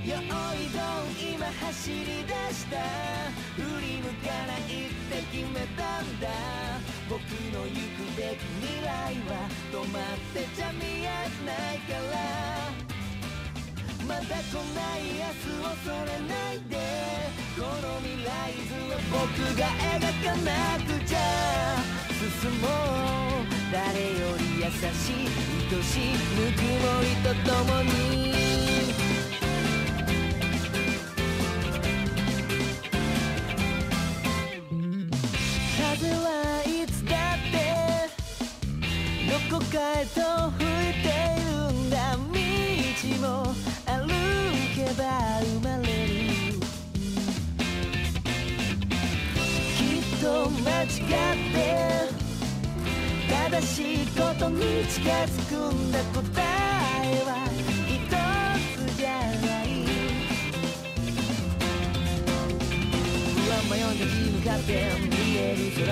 よいどん今走り出した振り向かないって決めたんだ。僕の行くべき未来は止まってちゃ見えないから。まだ来ない明日を恐れないで。この未来図は僕が描かなくちゃ。進もう。誰より優しい。愛しい。ぬくもりとともに。どこかへと吹いている。んだ道も歩けば生まれる。きっと間違って正しいことに近づくんだ答えは一つじゃない不安迷い立ち向かって見える。空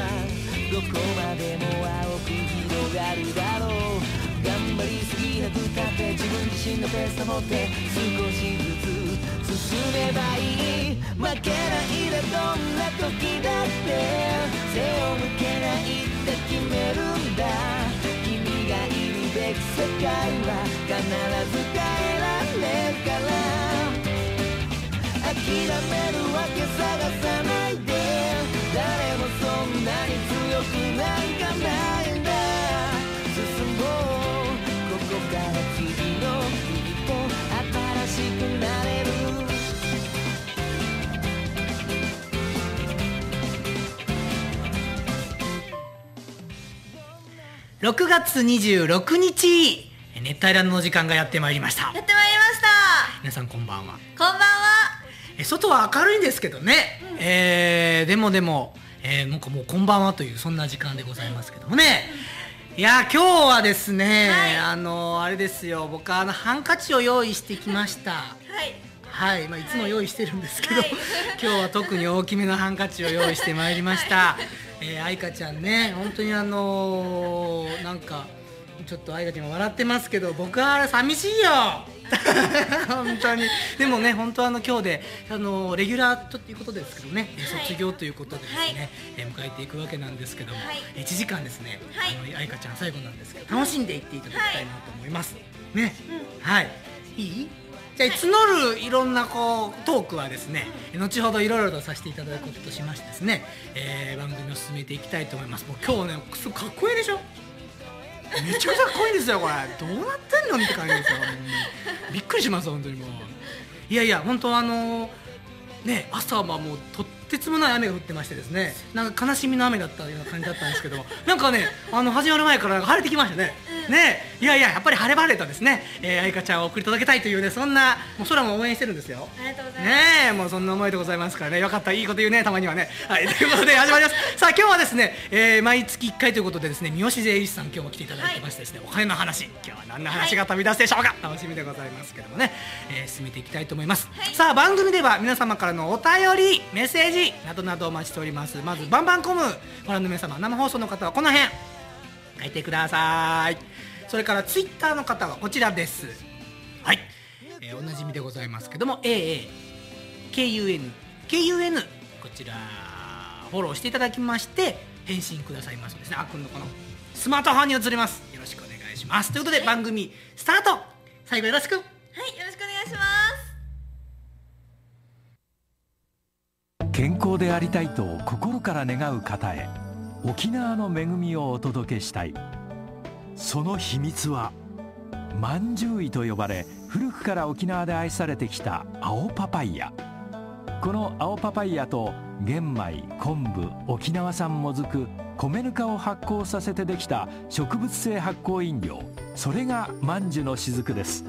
どこまでも青く広がるだろう頑張りすぎなくたって自分自身のペースを持って少しずつ進めばいい負けないでどんな時だって背を向けないって決めるんだ君がいるべき世界は必ず変えられるから諦めるわけ探さないで。誰もそんなに強くなんかな6月26日。熱帯ランドの時間がやってまいりました。やってまいりました。皆さんこんばんは。こんばんは。え外は明るいんですけどね、えーでもでも、えーなんかもうこんばんはというそんな時間でございますけどもね。い。や今日はですね、はい。あのあれですよ。僕はあのハンカチを用意してきました。はい。はい、まあ、いつも用意してるんですけど、はい。今日は特に大きめのハンカチを用意してまいりました。えー、愛花ちゃんね、本当にあのーなんか。ちょっと愛花ちゃんが笑ってますけど、僕は寂しいよ。本当に、でもね、本当あの今日で、あのーレギュラーということですけどね、えーはい。卒業ということでですね、はい。えー迎えていくわけなんですけども、はい。1時間ですね、はい。あの愛花ちゃん最後なんですけど、楽しんでいっていただきたいなと思います。ね、はい、いい？じゃあ募るいろんなこうトークはですね、後ほどいろいろとさせていただくこととしましてですね、えー番組を進めていきたいと思います。もう今日ねすごかっこいいでしょ？めちゃくちゃかっこいいんですよこれ。どうなってんの？って感じですよほんまに。びっくりします本当にもう。いやいや本当あのね朝はもうとってつもない雨が降ってましてですねなんか悲しみの雨だったような感じだったんですけど なんかねあの始まる前から晴れてきましたね、ね。いやいややっぱり晴れ晴れとですね、えー、愛花ちゃんを送り届けたいというねそんなもう空も応援してるんですよ。ありがとうございます、ねえもうそんな思いでございますからね。よかった。いいこと言うねたまにはね。はいということで始まります。さあ今日はですね、えー毎月1回ということでですね三好税理士さん今日も来ていただいてましてですね、お金の話。今日は何の話が飛び出すでしょうか、楽しみでございますけどもね、えー進めていきたいと思います、はい。さあ番組では皆様からのお便りメッセージなどなどお待ちしております。まずバンバンコム。ご覧の皆様生放送の方はこの辺。書いてください。それからツイッターの方はこちらです。はい、えーおなじみでございますけども AAKUN KUN こちらフォローしていただきまして返信くださいますですね。あくんのこのスマートフォンに移ります。よろしくお願いします。ということで番組スタート。最後よろしく。はいよろしくお願いします健康でありたいと心から願う方へ沖縄の恵みをお届けしたい。その秘密はまんじゅういと呼ばれ古くから沖縄で愛されてきた青パパイヤ。この青パパイヤと玄米昆布沖縄産もずく米ぬかを発酵させてできた植物性発酵飲料。それがまんじゅの雫です。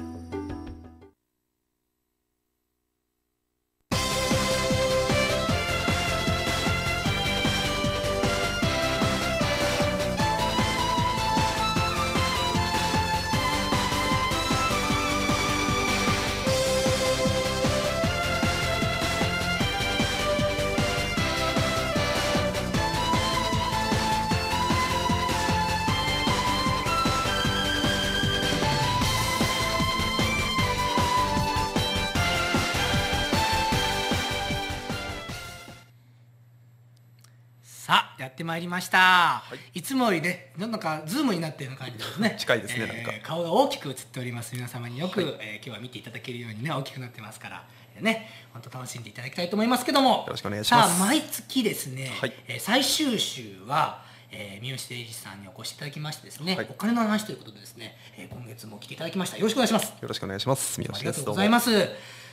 まいりました、い、つもよりねなんかズームになってる感じですね。近いですねなんか。顔が大きく映っております。皆様によく、はい。えー今日は見ていただけるようにね大きくなってますからえーね本当楽しんでいただきたいと思いますけども。よろしくお願いします。さあ毎月ですね、はい。えー最終週は、えー三好誠二さんにお越しいただきましてですね、はい。お金の話ということでですね、えー今月も来ていただきました。よろしくお願いします。よろしくお願いします。三好ありがとうございます。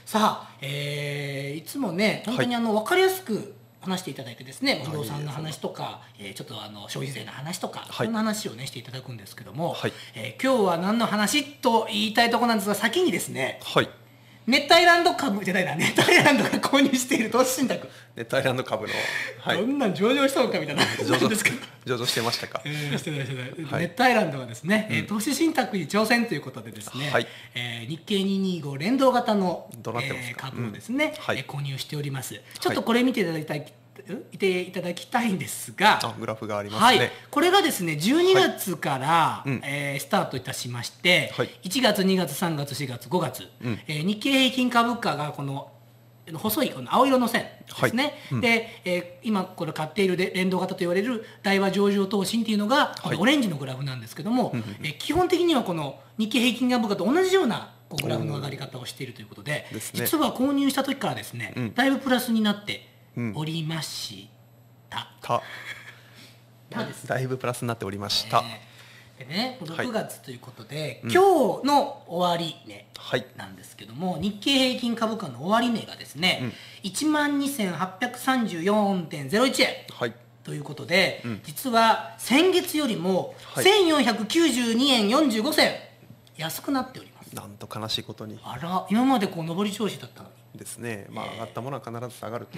さあ、えーいつもね、本当にあの、分かりやすく話していただいてですね、不動産の話とか、えーちょっとあの消費税の話とか、はい。そんな話をねしていただくんですけども、はい。えー今日は何の話と言いたいところなんですが、先にですね、はい熱帯ランド株じゃないな、熱帯ランドが購入している投資信託、熱帯ランド株のはい。どんなん上場したのかみたいな。話上場ですけど。上場してましたか？えーしてないしてないはい。熱帯ランドはですね、えー投資信託に挑戦ということでですね、はい。えー日経225連動型の、どえー株をですね、うん。はい。えー購入しております。ちょっとこれ見ていただきたい、いていただきたいんですがあグラフがありますはい。ね、これがですね12月から、うん。えースタートいたしまして、はい。1月2月3月4月5月、うん。えー日経平均株価がこの細いこの青色の線ですね、はい。うん。で、えー今これ買っているで連動型と言われる大和上場投信っていうのが、このオレンジのグラフなんですけども、えー基本的にはこの日経平均株価と同じようなこうグラフの上がり方をしているということでね。実は購入した時からですね、うん。だいぶプラスになってうんおりました。た。たですね。だいぶプラスになっておりました、えー。でねはい。6月ということで、うん。今日の終値はい。なんですけども、日経平均株価の終値がですね、1万2834.01円はい。ということで、うん。実は先月よりもはい。1492円45銭安くなっております、なんと悲しいことに。あら今までこう上り調子だったのにですね。まあ上がったものは必ず下がると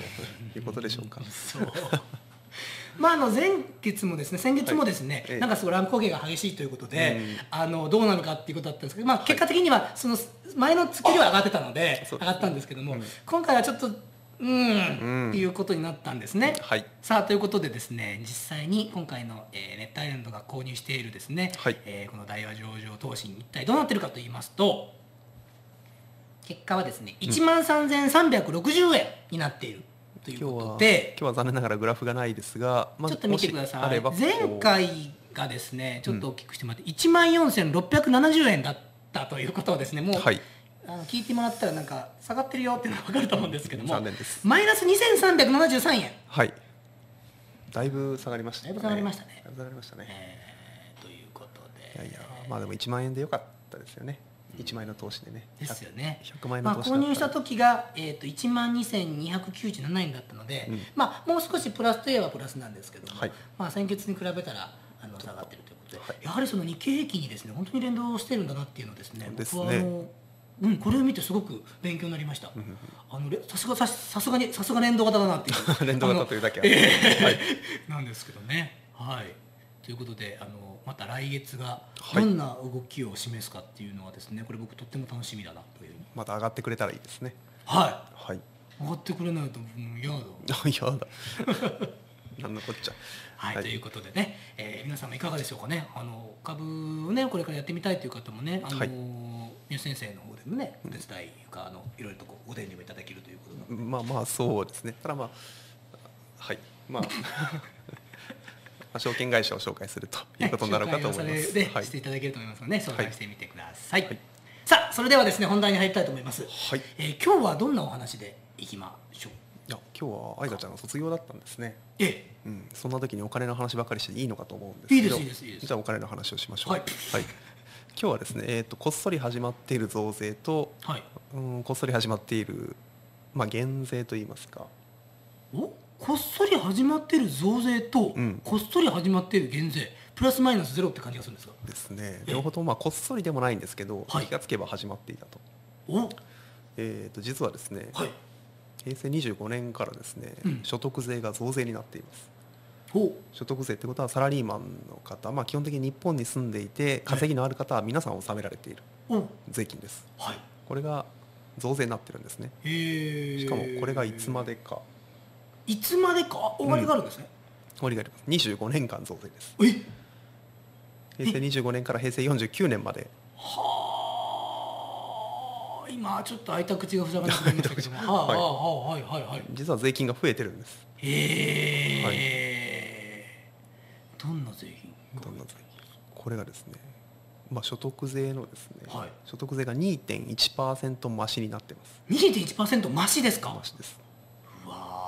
いうことでしょうか。そう。まあ、あの前月もですね先月もですね、はい。ええ。なんかすごい乱高下が激しいということで、うん。あのどうなるかっていうことだったんですけど、まあ、結果的にはその前の月では上がってたので上がったんですけども、うん。今回はちょっとうん、うんっていうことになったんですね。はい。さあということでですね実際に今回の、えー、熱帯ランドが購入しているですね、はい。えーこの大和上場投信一体どうなってるかと言いますと結果はですね1万3360円になっているということで、今日は残念ながらグラフがないですが、まあちょっと見てください。前回がですねちょっと大きくしてもらって、1万4670円だったということをですねもう、はい。あの聞いてもらったらなんか下がってるよっていうのが分かると思うんですけども残念です。マイナス2373円、はい。だいぶ下がりましただいぶ下がりましたね。だいぶ下がりましたね。えーということで。いやいやまあでも1万円でよかったですよね1万円の投資でね。ですよね。100, 万円まあ、の投資だったら購入した時が、えー、と1万2297円だったので、うん。まあ、もう少しプラスといえばプラスなんですけども、はい。まあ、先月に比べたらあの下がってるということで、はい。やはりその日経平均にですね本当に連動してるんだなっていうのをですねですね。うん、これを見てすごく勉強になりました。あのれさすがささすがにさすが連動型だなっていう。連動型というだけええはい。なんですけどね。はい。ということであのまた来月がはい。どんな動きを示すかっていうのはですね、これ僕とっても楽しみだなという。また上がってくれたらいいですね。ははい。い。上がってくれないともう嫌だ。あやだ。なんのこっちゃ。はい、はい。ということでね、えー皆様いかがでしょうかね。あの株をねこれからやってみたいという方もね、あの、はい。三好先生の方でもねお手伝いかあのいろいろとこうご伝授もいただけるということまあまあそうですね。ただまあはい。まあ。ま あ証券会社を紹介するということになるかと思いまはいすはい。していただけると思いますので、紹介してみてください。はい。さあ、それではですね、本題に入りたいと思います。はい。えー今日はどんなお話でいきましょう？いや今日は愛花ちゃんが卒業だったんですね。えうん、そんな時にお金の話ばかりしていいのかと思うんですけど。いいですいいですいいです。じゃあお金の話をしましょう。はい。今日はですね、えー、とこっそり始まっている増税と、えはい。うん、こっそり始まっている、まあ、減税といいますか。お、こっそり始まってる増税と、うん。こっそり始まっている減税、プラスマイナスゼロって感じがするんですか？ですね。ええ。両方ともまあこっそりでもないんですけど、はい。気がつけば始まっていたと,、お、えー、と実はですね、はい。平成25年からですね、うん。所得税が増税になっています。お、所得税ってことはサラリーマンの方、まあ、基本的に日本に住んでいて稼ぎのある方は皆さん納められているお、税金です。はい。これが増税になってるんですね。ええしかもこれがいつまでかいつまでか終わりがあるんですね。終わりがあります。25年間増税です。え、平成25年から平成49年まで。はあ、今ちょっと開いた口が塞がなくなりましたけど。も、はあ、はい。はい、はい、はい。実は税金が増えてるんです。へえ、どんな税金？どんな税金？これがですね、まあ、所得税のですね、はい。所得税が2.1%増しになってます。2.1%増しですか？増しです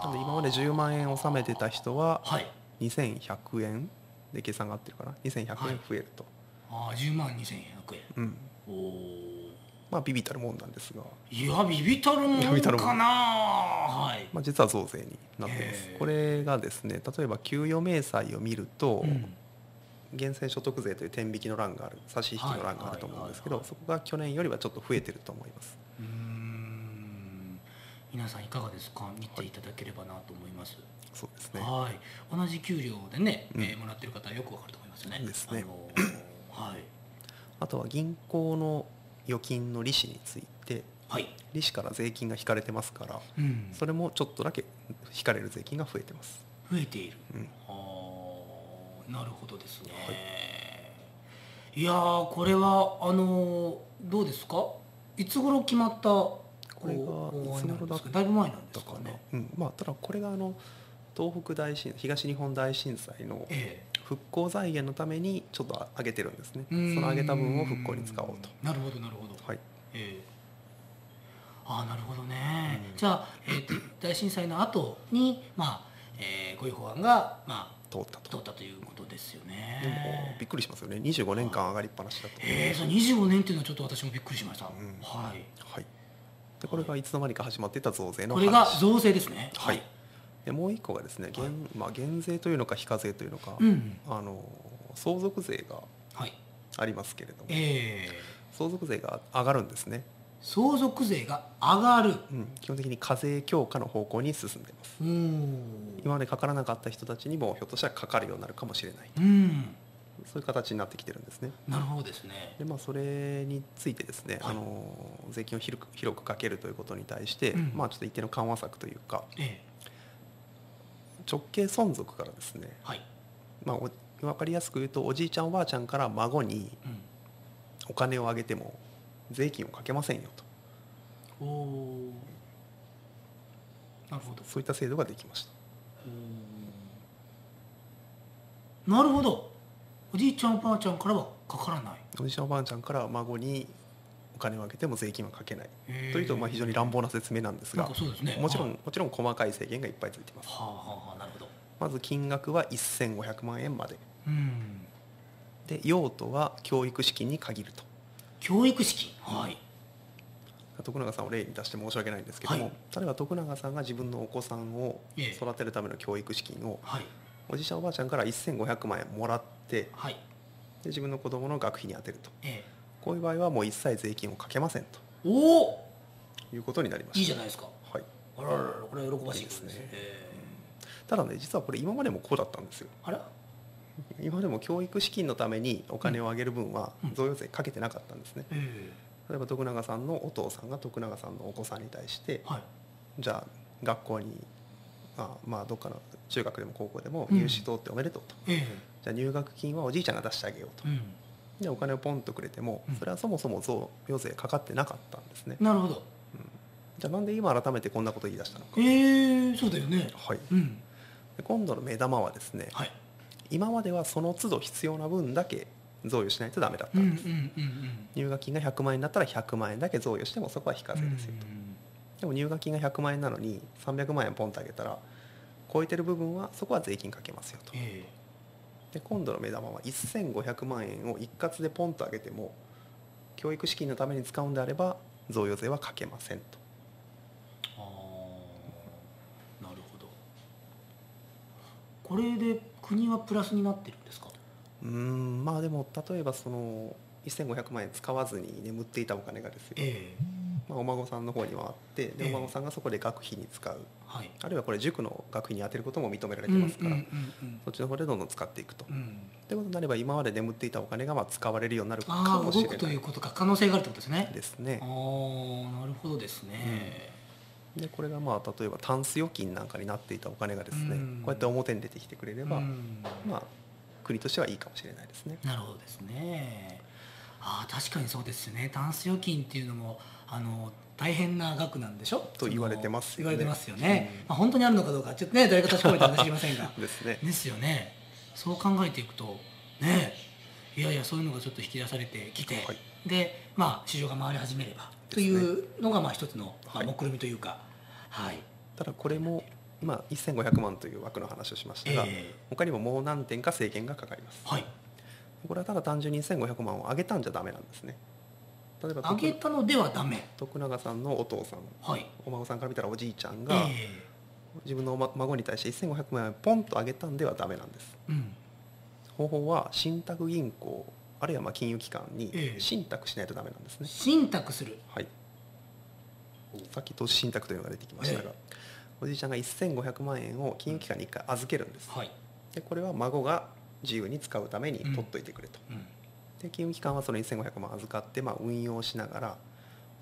なので今まで10万円納めてた人ははい。2100円で計算が合ってるかな？2100円増えると、ああ10万2100円。うん。おおまあビビたるもんなんですが、いやビビたるもんビビたるもん。かなはい、まあ、実は増税になってます。これがですね例えば給与明細を見ると、うん。源泉所得税という天引きの欄がある差し引きの欄があると思うんですけど、はいはいはいはい。そこが去年よりはちょっと増えてると思います。うーん皆さんいかがですか？見ていただければなと思います、そうですね。はい。同じ給料でね、うん。えーもらってる方はよくわかると思いますよね。ですね。あのーはい。あとは銀行の預金の利子についてはい。利子から税金が引かれてますからうん。それもちょっとだけ引かれる税金が増えてます、増えている。うん、あーなるほどですね、い、やーこれはあのーどうですか？いつ頃決まったこれがいつ頃だかだいぶ前なんですかね。うん、まあただこれがあの東北大震東日本大震災のえ復興財源のためにちょっと上げてるんですね。えその上げた分を復興に使おうと。なるほどなるほど。はい。ええ。ああなるほどね、うん。じゃあ、えーと 大震災の後にまあ、えーこういう法案がま通ったと。あ通ったということですよでもねびっくりしますよね。25年間上がりっぱなしだと。ええそう25年っていうのはちょっと私もびっくりしました、ん。はい。はいでこれがいつの間にか始まっていた増税のこ話れが増税ですね。はい。でもう一個がですね減,、まあ、減税というのか非課税というのか、うんあの相続税がはい。ありますけれどもええ。相続税が上がるんですね、相続税が上がる。うん、基本的に課税強化の方向に進んでいます。今までかからなかった人たちにもひょっとしたらかかるようになるかもしれないうんそういう形になってきてるんですね。なるほどですね。でまあそれについてですね、はい。あの税金を広く広くかけるということに対して、うん。まあちょっと一定の緩和策というかええ。直系存続からですねはい、まあ、お分かりやすく言うとおじいちゃんおばあちゃんから孫にうん。お金をあげても税金をかけませんよと。おおなるほど。そういった制度ができました。なるほどおじいちゃんおばあちゃんからはかからない。おじいちゃんおばあちゃんから孫にお金をあげても税金はかけない。というとまあ非常に乱暴な説明なんですがなんかそうですね。もちろんはいもちろん細かい制限がいっぱいついています。はあはあはあなるほど。まず金額は1500万円まで。うん。で用途は教育資金に限ると。教育資金？はい。徳永さんを例に出して申し訳ないんですけども、はい。例えば徳永さんが自分のお子さんをええ。育てるための教育資金をはい。おじいちゃんおばあちゃんから1500万円もらってはい。で自分の子供の学費に充てると。えこういう場合はもう一切税金をかけませんと。えおお。いうことになりました。いいじゃないですか。はい、あらららこれは喜ばしいですね。えただね実はこれ今までもこうだったんですよ。えあら。今でも教育資金のためにお金をあげる分はうん。贈与税かけてなかったんですね。え例えば徳永さんのお父さんが徳永さんのお子さんに対してえはい。じゃあ学校にあまあどっかの中学でも高校でもうん。入試通っておめでとうと、えじゃあ入学金はおじいちゃんが出してあげようと。えうん。でお金をポンとくれてもうん。それはそもそも贈与税かかってなかったんですね。なるほど。じゃあなんで今改めてこんなこと言い出したのか。ええそうだよね。はい。今度の目玉はですねはい。今まではその都度必要な分だけ贈与しないとダメだったうんうんんです、うんうん。入学金が100万円だったら100万円だけ贈与してもそこは非課税ですよと、でも入学金が100万円なのに300万円ポンとあげたら超えてる部分はそこは税金かけますよと。えで今度の目玉は1500万円を一括でポンとあげても教育資金のために使うんであれば贈与税はかけませんと。えああなるほど。これで国はプラスになってるんですか？うーんまあでも例えばその1500万円使わずに眠っていたお金がですよ、えまあ、お孫さんの方に回ってでええ。お孫さんがそこで学費に使う。はい。あるいはこれ塾の学費に充てることも認められてますから、うんうんうんそっちの方でどんどん使っていくと。うん。うんってことになれば今まで眠っていたお金がまあ使われるようになるかもしれない。ということか可能性があるってことですね。ですね。あ。あなるほどですね、でこれがまあ例えばタンス預金なんかになっていたお金がですね、うん。こうやって表に出てきてくれれば、うん。まあ国としてはいいかもしれないですね。なるほどですね。ああ確かにそうですよね。タンス預金っていうのもあの大変な額なんでしょ？と言われてますよね。言われてますよね、まあ、本当にあるのかどうかちょっとね誰か確かめたら知りませんが。ですね。ですよね。そう考えていくとねいやいやそういうのがちょっと引き出されてきて、はい。でまあ市場が回り始めればというのがまあ一つの、まあ、はい。目論見みというかはい、ただこれも今1500万という枠の話をしましたが、え他にももう何点か制限がかかります、はい。これはただ単純に1500万を上げたんじゃダメなんですね例えば上げたのではダメ。徳永さんのお父さん。はい。お孫さんから見たらおじいちゃんえがえ自分の孫に対して1500万円をポンと上げたんではダメなんです。うん。方法は信託銀行あるいはまあ金融機関にええ。信託しないとダメなんですね、信託する。はい。さっき投資信託というのが出てきましたが、えおじいちゃんが1500万円を金融機関に1回預けるんです。はい、でこれは孫が自由に使うために取っといてくれと、うんで金融機関はその1500万預かってまあ運用しながら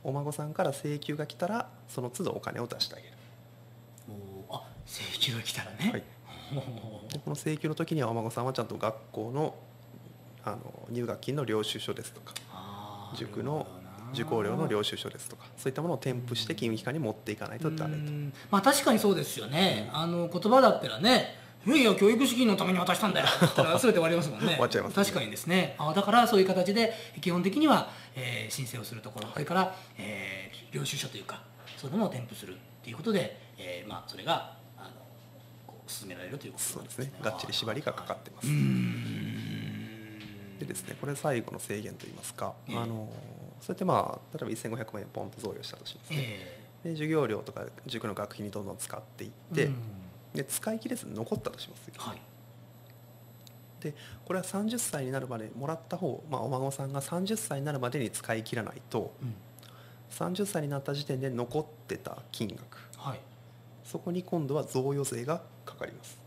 お孫さんから請求が来たらその都度お金を出してあげる。おーあ請求が来たらね、はい。でこの請求の時にはお孫さんはちゃんと学校のあの入学金の領収書ですとか塾の受講料の領収書ですとかそういったものを添付して金融機関に持っていかないとダメと。うん。まあ確かにそうですよね、あの言葉だったらねいやいや教育資金のために渡したんだよ。って言ったら全て終わりますもんね。終わっちゃいますね。確かにですね。あだからそういう形で基本的には、えー申請をするところそれから、えー領収書というかそういうものを添付するっていうことで、えーまあそれがあのこう進められるということそうなんですね。がっちり縛りがかかってます。でですねこれ最後の制限といいますか、ええ。あのそうやってまあ例えば1500万円ポンと贈与したとしますね、えで授業料とか塾の学費にどんどん使っていっーて、うんで使い切れずに残ったとしますよ。はい。でこれは30歳になるまでもらった方、まあ、お孫さんが30歳になるまでに使い切らないとうん。30歳になった時点で残ってた金額。はい。そこに今度は贈与税がかかります、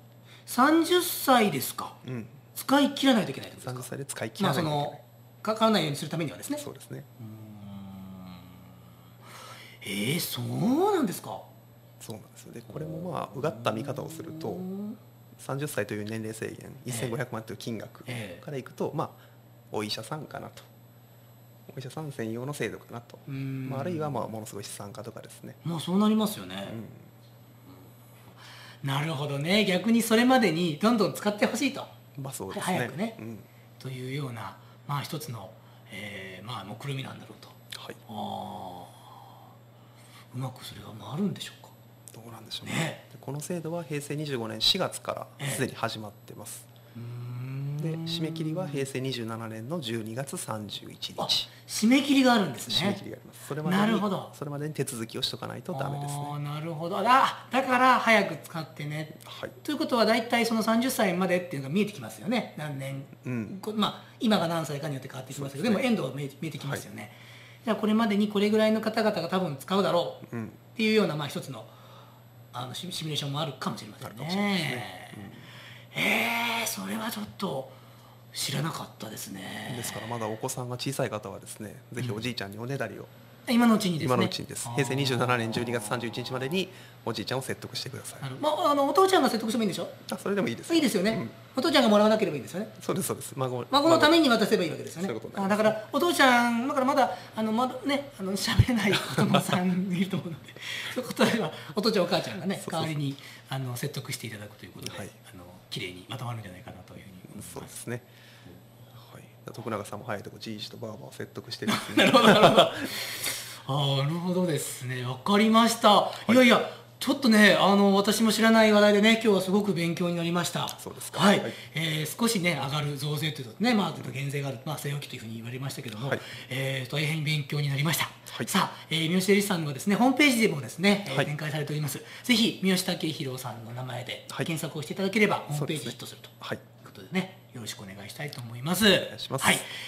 30歳ですか？うん、使い切らないといけない30ですか？歳で使い切まあそらないといけない、のかからないようにするためにはですね。そうですね。えー、そうなんですか？そうなんですよ。でこれもまあうがった見方をすると30歳という年齢制限1500万という金額ええ。からいくとまあお医者さんかなと。お医者さん専用の制度かなと、うん。まあ、あるいはまあものすごい資産家とかですね、まあそうなりますよね。う、なるほどね。逆にそれまでにどんどん使ってほしいと。ん、まあそうですね。早くね。うん。というようなまあ一つの、えーまあ目論みなんだろうと。はい。あー。うまくそれが回るんでしょうかどうなんでしょうね。この制度は平成25年4月からすでに始まってます、で締め切りは平成27年の12月31あ日。締め切りがあるんですね。締め切りがあります。それまでになるほど。それまでに手続きをしとかないとダメですね。なるほど。あだから早く使ってね。はい。ということは大体その30歳までっていうのが見えてきますよね。何年、うん。こまあ今が何歳かによって変わってきますけどで,、ね。もエンドは見えて見えてきますよね、じゃあこれまでにこれぐらいの方々が多分使うだろうっうん。ていうようなまあ一つのあのシミュレーションもあるかもしれませんね。ね、えーそれはちょっと知らなかったですね。ですからまだお子さんが小さい方はですねぜひおじいちゃんにおねだりを、今のうちにですね。今のうちにです。平成27年12月あー31日までにおじいちゃんを説得してください。まあ、あのお父ちゃんが説得してもいいんでしょ？あそれでもいいです。いいですよね、うん。お父ちゃんがもらわなければいいんですよね。そうですそうです。孫孫のために渡せばいいわけですよね。あだからお父ちゃんだからまだあのまだねあの喋れない子供さんいると思うので そういうことではお父ちゃんお母ちゃんがね代わりにあの説得していただくということで、はい。あの綺麗にまとまるんじゃないかなというふうに思います。そうですね、はい、徳永さんも早いとこじいじとばあばを説得してです なるねほどなるほど。あーなるほどですね。わかりました、い、やいやちょっとねあの私も知らない話題でね今日はすごく勉強になりました。そうですか。はい、はい。えー少しね上がる増税というとねまあ減税があるまあ据え置きというふうに言われましたけども、はい。えー大変勉強になりました、はい。さあ、えー、三好照さんはですねホームページでもですね、えーはい展開されております。ぜひ三好武弘さんの名前ではい。検索をしていただければホームページヒットするとはい。ということでね、よろしくお願いしたいと思います。はい、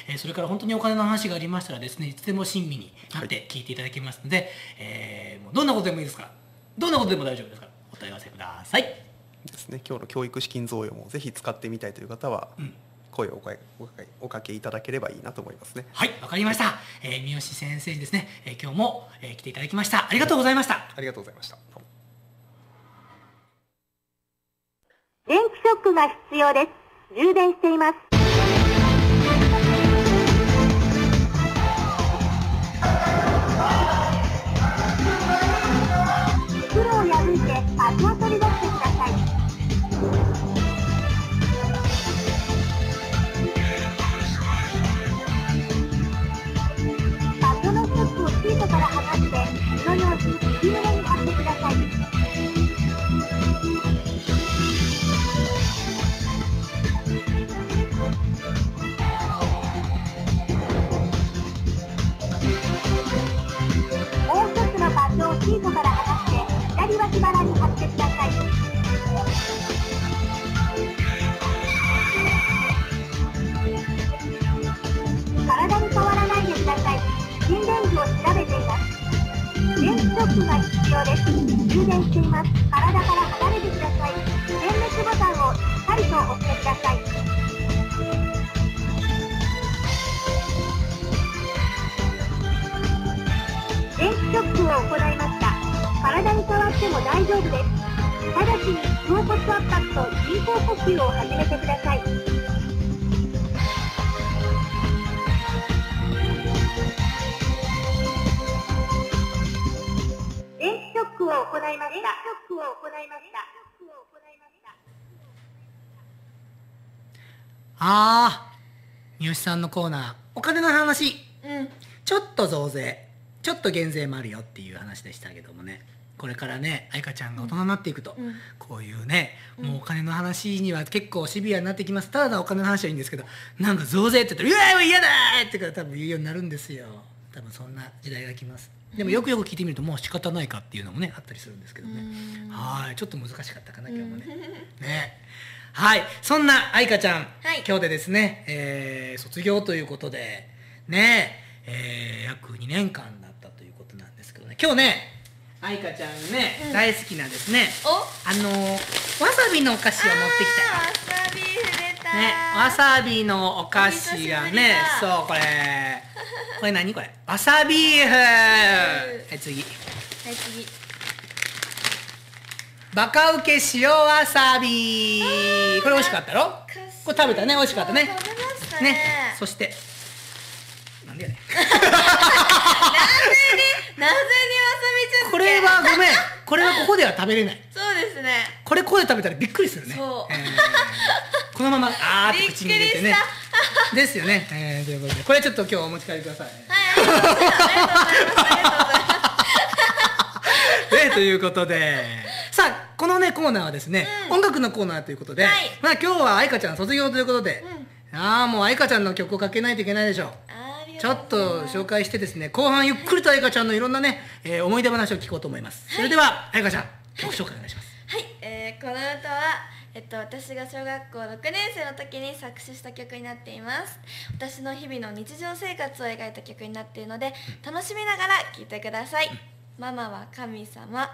えーそれから本当にお金の話がありましたらですね、いつでも親身になって聞いていただけますので、えーもうどんなことでもいいですか？ら、どんなことでも大丈夫ですか？ら、お問い合わせください。ですね今日の教育資金贈与もぜひ使ってみたいという方は、うん声をおかけおかけおかけいただければいいなと思いますねはい、わかりました。えー三好先生にですね、えー今日も、えー来ていただきました。ありがとうございました。ありがとうございましたどうも電気ショックが必要です。充電しています。袋を破いてを取り出してください。のストッをシートから離してこのように右上充電しています。体から離れてください。点滅ボタンをしっかりと押してください。電気ショックを行いました。体に触っても大丈夫です。ただちに胸骨圧迫と人工呼吸を始めてください。を行いました。あー三好さんのコーナーお金の話。うん。ちょっと増税ちょっと減税もあるよっていう話でしたけどもね。これからね愛花ちゃんが大人になっていくと、うん。こういうねもうお金の話には結構シビアになってきます。ただお金の話はいいんですけどなんか増税って言ったら「うわ嫌だ!」ってから多分言うようになるんですよ。多分そんな時代が来ますでもよくよく聞いてみるともう仕方ないかっていうのもねあったりするんですけどね。はいちょっと難しかったかな今日もね。ね。はい。そんな愛花ちゃん、はい。今日でですね、えー卒業ということでねえー約2年間だったということなんですけどね。今日ね愛花ちゃんがね、うん。大好きなですね。お？あのーわさびのお菓子を持ってきた。わさび触れた。ね、わさびのお菓子がねだそうこれ。これ何これ？わさビーフはい次。はい次。バカウケ塩わさび。これ美味しかったろ？これ食べたね？美味しかったね。ねね。そして。なんでやねん。なぜにわさびちゃんこれはごめん。これはここでは食べれない。そうですね。これここで食べたらびっくりするね。そう。えーこのまま あーって口に入れてね。びっくり ですよね、えーということで。これちょっと今日お持ち帰りください、はい。ありがとうござい。ますありがとうございますといますね、ということで。さあこのねコーナーはですね、音楽のコーナーということで、はい。まあ今日は愛花ちゃん卒業ということで、ああもう愛花ちゃんの曲をかけないといけないでしょうちょっがと紹介してですね後半ゆっくりと愛花ちゃんのいろんなね、えー思い出話を聞こうと思います、それでは愛花ちゃん曲紹介お願いします、はい、えーこの歌は、えっと、私が小学校6年生の時に作詞した曲になっています。私の日々の日常生活を描いた曲になっているので楽しみながら聴いてください「ママは神様」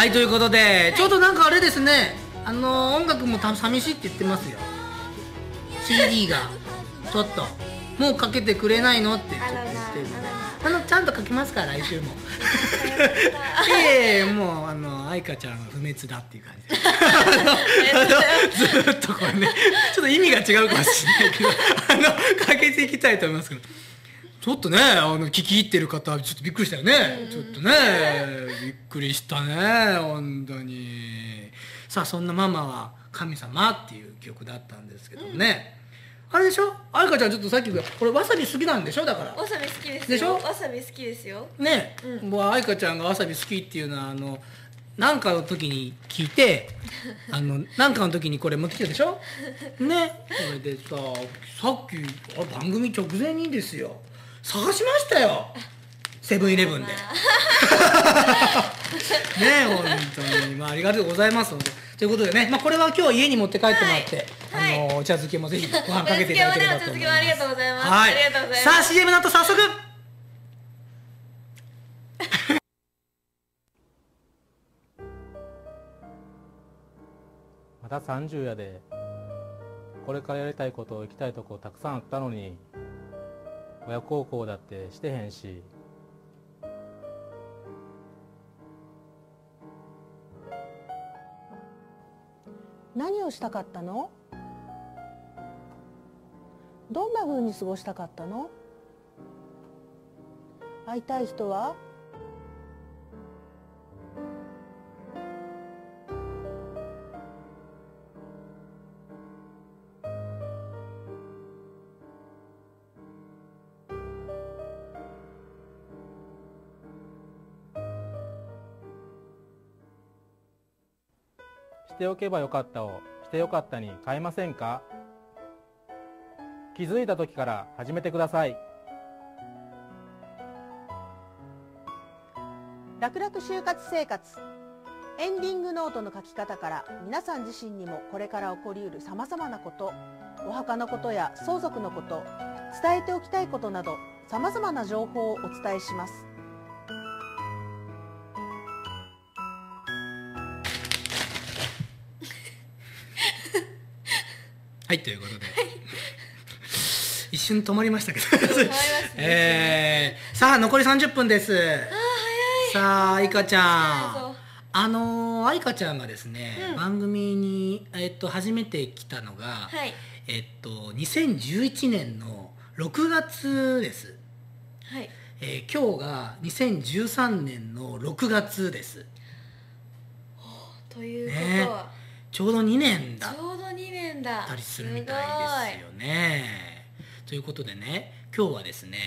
はいということで、ちょうどなんかあれですね。あの音楽もた寂しいって言ってますよ。CD が。ちょっと。もうかけてくれないのってちょっと言ってる。あのちゃんとかけますから来週も。いえいえもうあの愛花ちゃんは不滅だっていう感じ。ずーっとこれねちょっと意味が違うかもしれないけどあのかけていきたいと思いますけどちょっとねあの聞き入ってる方はちょっとびっくりしたよね。ちょっとねびっくりしたね本当に。さあそんなママは神様っていう曲だったんですけどね、あれでしょ？愛花ちゃんちょっとさっきこれわさび好きなんでしょ？だから。わさび好きですよ。でしょ？わさび好きですよ。ね、もう愛花ちゃんがわさび好きっていうのはあのなんかの時に聞いて あのなんかの時にこれ持ってきたでしょ？ね。それでささっきあ番組直前にですよ探しましたよ。セブンイレブンで。ね本当に、まあ、ありがとうございますということでね、まあ、これは今日家に持って帰ってもらって、はい。あのお茶漬けもぜひご飯かけていただければと思います。ありがとうございます。はい。ます。さあ CM の後早速。まだ30やでこれからやりたいこと行きたいとこたくさんあったのに親孝行だってしてへんし。何をしたかったの？どんなふうに過ごしたかったの？会いたい人は？ておけばよかったをしてよかったに変えませんか？気づいた時から始めてください。楽々就活生活。エンディングノートの書き方から皆さん自身にもこれから起こりうるさまざまなことお墓のことや相続のこと伝えておきたいことなどさまざまな情報をお伝えします。はいということで。一瞬止まりましたけど。えーさあ残り30分です。さあ愛花ちゃん。あのー愛花ちゃんがですね、うん。番組に、えっと、初めて来たのが、はい。えっと2011年の6月です、はい。えー今日が2013年の6月です。ということは、ちょうど2年だ。っちょうど2年だ。たりするみたいですよね。ということでね今日はですね、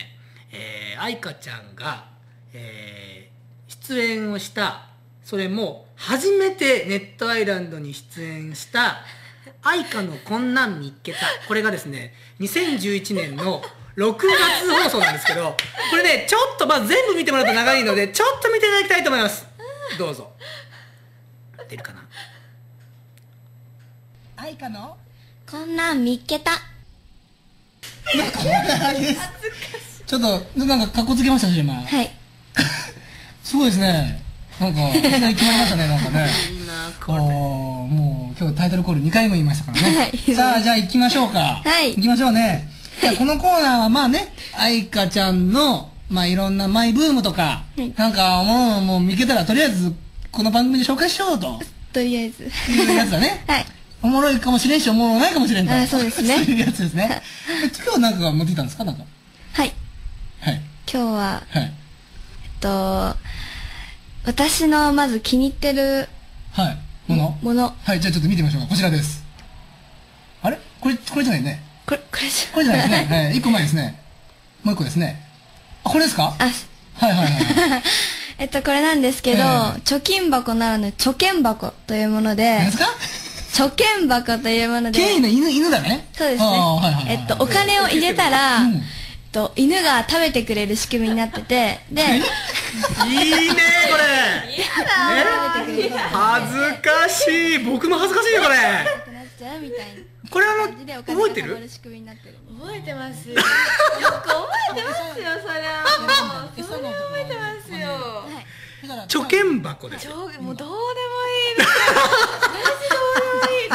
えー、愛花ちゃんが、えー出演をしたそれも初めてネットアイランドに出演した「愛花のこんなんみっけた」これがですね2011年の6月放送なんですけどこれねちょっとまあ全部見てもらうと長いのでちょっと見ていただきたいと思います。どうぞ。出るかな？愛花の？こんなん見っけたちょっとなんか格好つけましたね今はい すごいですね。なんか、決まりましたね、なんかね。こう、もう、今日タイトルコール2回も言いましたからね。はいさあ、じゃあ行きましょうか。はい行きましょうね。じゃあこのコーナーはまあね、愛花ちゃんの、まあいろんなマイブームとか、はいなんかもう、もう見けたらとりあえず、この番組で紹介しようととりあえずいうやつだね。はいおもろいかもしれんし、おもろないかもしれんと。あそうですね そういうやつですね。今日なんか持ってきたんですか？なんか。はいはい。今日ははい。えっと私のまず気に入ってるはい。もの？ものはい、じゃあちょっと見てみましょうか。こちらです。あれ？これ、これじゃないね。これこれじゃこれじゃないですね。はい、一個前ですね。もう一個ですね。あ、これですか？あはいはいはい。えっとこれなんですけど、ええ貯金箱ならぬ貯券箱というもので何ですか？貯券箱というもので。権威の犬、犬だね。そうですね。はいはいはいえっとお金を入れたら、うん。えっと犬が食べてくれる仕組みになってて。でいいねこれ。恥ずかしい。僕も恥ずかしいよこれ。なっちゃうみたいな。これあの金覚えてる？が貯まる仕組みになってる覚えてます。よ よく覚えてますよそれは。もうそれは覚えてますよ。はい貯券箱で。すよもうどうでもいいですマジどうでもいい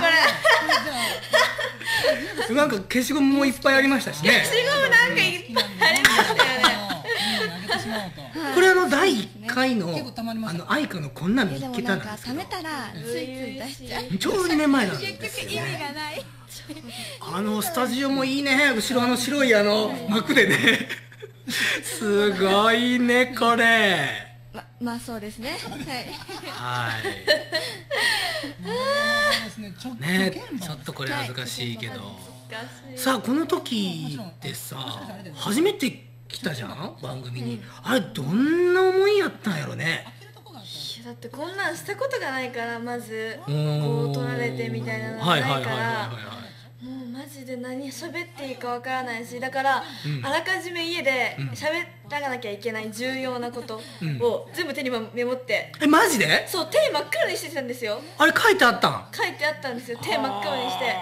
これなんか消しゴムもいっぱいありましたしね。消しゴムなんかいっぱいありましたよね。これあの第1回のあの愛花のこんなん見っけた。なんですけど冷めたらついつい出しちゃうちょうど2年前なんですよ。あのスタジオもいいね。後ろあの白いあの幕で ね。すごいねこれままあそうですね。はい。はい。ねちょっとこれ恥ずかしいけど。さあこの時ってさ初めて来たじゃん番組に。あれどんな思いやったんやろね。いやだってこんなんしたことがないからまずうーん。こう取られてみたいなのがはいないかはいはいはい。らマジで何喋っていいかわからないしだから、うん。あらかじめ家でうん。喋らなきゃいけない重要なことうん。を全部手にメモって、えマジで？そう手真っ黒にしてたんですよ。あれ書いてあったん？書いてあったんですよ。手真っ黒にして。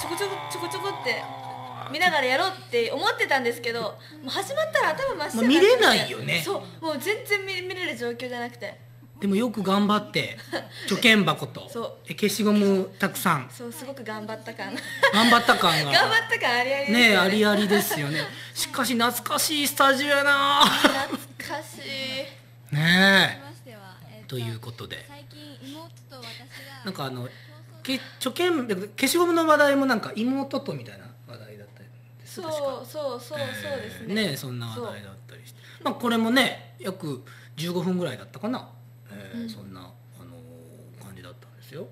ちょこちょこちょこちょこって見ながらやろうって思ってたんですけどもう始まったら頭真っ白まあ見れないよね。そうもう全然見見れる状況じゃなくてでもよく頑張って 貯券箱と。そう。え消しゴムたくさん。そうすごく頑張った感。頑張った感が。頑張った感ありありですよね。えありありですよね。しかし懐かしいスタジオやな。懐かしい。ねえ。えっということで。最近妹と私がなんかあのけ貯券消しゴムの話題もなんか妹とみたいな話題だったんです。そうそうそうそうですね、ねえそんな話題だったりして。まあこれもね約15分ぐらいだったかな、えーうん。そんな、あのー感じだったんですよ。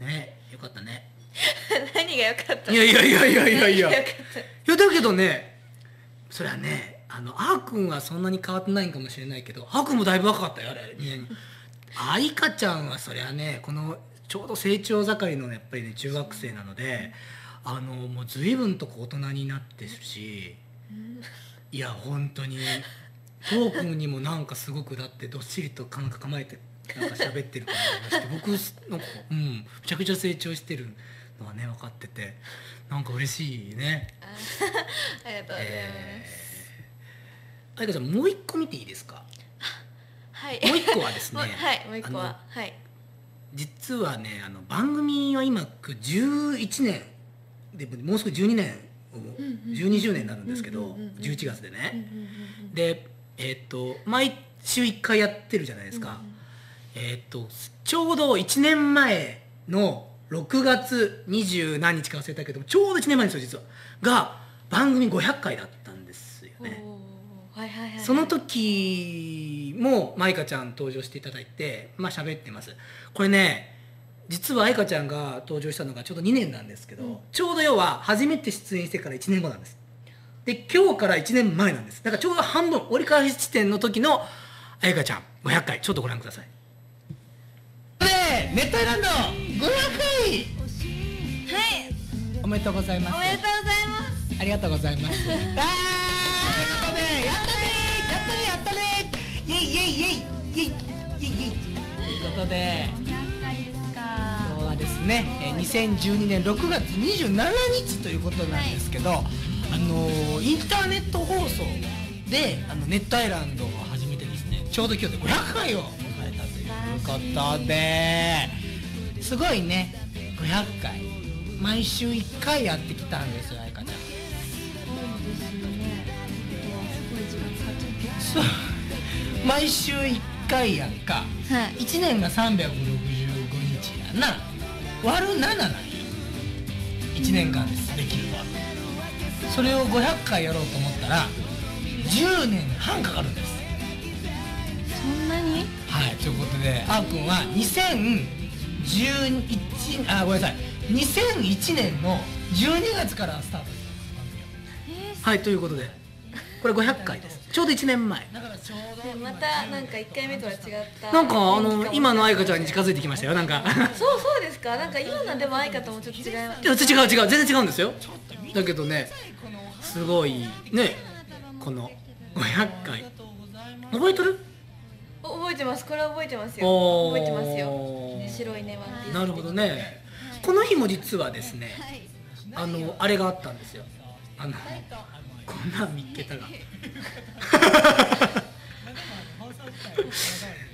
ねえよかったね。何が良かったいやいやいやいやいや。いやいやだけどねそれはねあのあーくんはそんなに変わってないんかもしれないけどあーくんもだいぶ若かったよあれ。2年愛花ちゃんはそりゃねこのちょうど成長盛りのやっぱりね中学生なのであのもう随分とこう大人になってるしいや本当にトークンにもなんかすごくだってどっしりと感覚構えてなんか喋ってる感じがして僕なんかうんめちゃくちゃ成長してるのはね分かっててなんか嬉しいね。ありがとうございます、あいかちゃんもう一個見ていいですか？はい。もう一個はですね はいもう一個は。はい。実はねあの番組は今11年でもうすぐ12年を12周年になるんですけどうんうんうんうん11月でね。うんうんうん。でえーっと毎週1回やってるじゃないですか。えーっとちょうど1年前の6月20何日か忘れたけどちょうど1年前ですよ実は。が番組500回だったんですよね。はいはいはいその時もマイカちゃん登場していただいてまあ喋ってます。これね実は愛花ちゃんが登場したのがちょうど2年なんですけど、ちょうど要は初めて出演してから1年後なんですで今日から1年前なんです。だからちょうど半分折り返し地点の時の愛花ちゃん。500回。ちょっとご覧ください。ね熱帯ランド。500回。はい。おめでとうございます。おめでとうございます。ありがとうございます。あいうことで、やったね、やったね、やったね、イェイイェイイェイイェイイェイ。イェイ。イェイ。ということで、500回ですか？今日はですね、えー2012年6月27日ということなんですけど、あのーインターネット放送であの熱帯ランドを始めてですね、ちょうど今日で500回を迎えたということで、すごいね、500回。毎週1回やってきたんですよ、愛花ちゃん。そう毎週1回やんか、はい。1年が365日やな。割る7なんよ1年間です。できるのはそれを500回やろうと思ったら10年半かかるんです。そんなに？はいということであーくんは2011あごめんなさい。2001年の12月からスタート。ですはいということでこれ500回です。ちょうど1年前。でまたなんか1回目とは違った。なんかあの今の愛花ちゃんに近づいてきましたよ。なんか。そうそうですか？なんか今のでも愛花ともちょっと違います。いや違う違う。全然違うんですよだけどねすごいねこの500回。覚えとる？お覚えてます。これは覚えてますよ。覚えてますよ。白いねなるほどね。この日も実はですねあのあれがあったんですよ。あのこんなん見っけたが。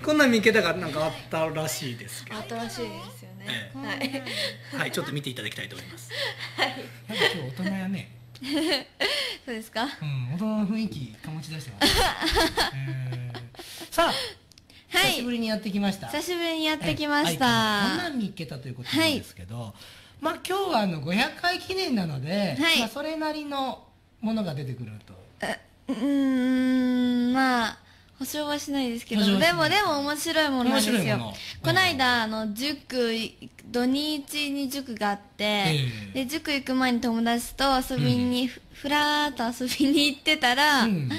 こんな見方 がなんかあったらしいですけど。新しいですよね、えはい。はいちょっと見ていただきたいと思います。はい。なんか今日大人やね。そうですか？うん大人の雰囲気醸し出してます、えーさあはい。久しぶりにやってきました。久しぶりにやってきましはいこんなたん見っけたということなんですけど、まあ今日はあの500回記念なので、はい。まあそれなりのものが出てくると。うーんまあ保証はしないですけどでもでも面白いものなんですよ。この間あの塾土日に塾があって、ええ。で塾行く前に友達と遊びに、ふふらーっと遊びに行ってたら、うん。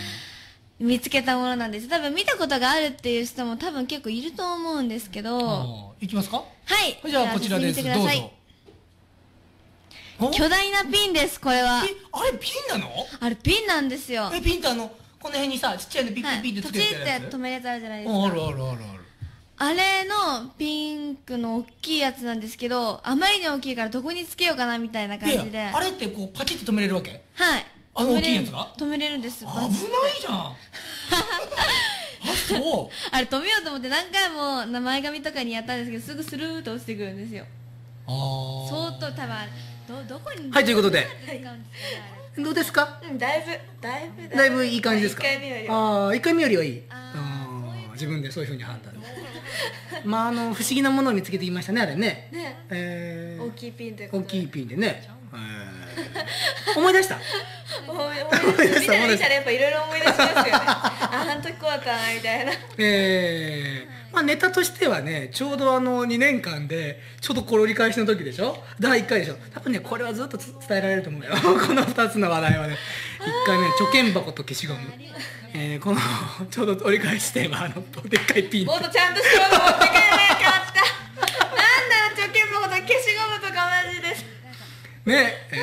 見つけたものなんです。多分見たことがあるっていう人も多分結構いると思うんですけど。いきますか？い。じゃあこちらです。見てください。どうぞ。お？巨大なピンですこれは。えあれピンなの？あれピンなんですよ。えピンってあのこの辺にさちっちゃいのピッはい。ピッピッってつけてるやつ、って止めるやつあるじゃないですか。ああるあるあるある。あれのピンクの大きいやつなんですけどあまりに大きいからどこにつけようかなみたいな感じで。あれってこうパチッと止めれるわけ？はい。あの止めれる大きいやつが？止めれるんです。危ないじゃん。あそう。あれ止めようと思って何回も名前紙とかにやったんですけどすぐスルーッと落ちてくるんですよ。あー。相当多分どどこにはいということで。どこどうですか？うんだいぶだいぶだいぶ。いい感じですか？一回目よりは。ああ一回目よりはいい。あ自分でそういうふうに判断 まああの不思議なものを見つけてきましたねあれね。ね。えー大きいピンで。大きいピンでね、えー。思い出した？思い出した。見たら見たらやっぱいろいろ思い出しますよね。ああの時こうだったなみたいな。えーまあネタとしてはねちょうどあの2年間でちょうどこれ折り返しの時でしょ？第1回でしょ？多分ねこれはずっとつ伝えられると思うよ。この2つの話題はね。1回目貯金箱と消しゴム、えーこのちょうど折り返しテーマあのでっかいピンもっとちゃんとしようと思ってくれなかった。なんだよ貯金箱と消しゴムとかマジです。ねえ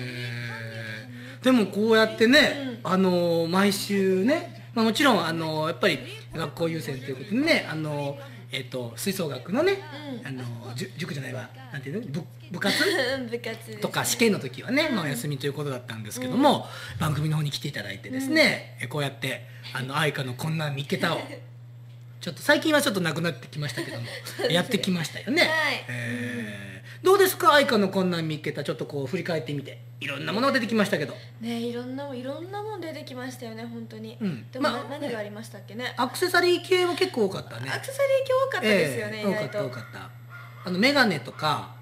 ーでもこうやってね、あの毎週ね、まあ、もちろんあのやっぱり学校優先ということでねあの、えっと吹奏楽のね、あのじゅ塾じゃないわ。なんていうの？部部活？う ん部活とか試験の時はね、まあ、お休みということだったんですけども、番組の方に来ていただいてですね、えこうやってあの愛花のこんな見っけたをちょっと最近はちょっとなくなってきましたけども やってきましたよね。はい。えーどうですか？愛花のこんなん見っけた。ちょっとこう振り返ってみて。いろんなものが出てきましたけど。ねいろんないろんなもん出てきましたよね本当に、うん。でも、まあな何がありましたっけね？アクセサリー系は結構多かったね。アクセサリー今日多かったですよね、ええ多かった多かった。あの眼鏡とか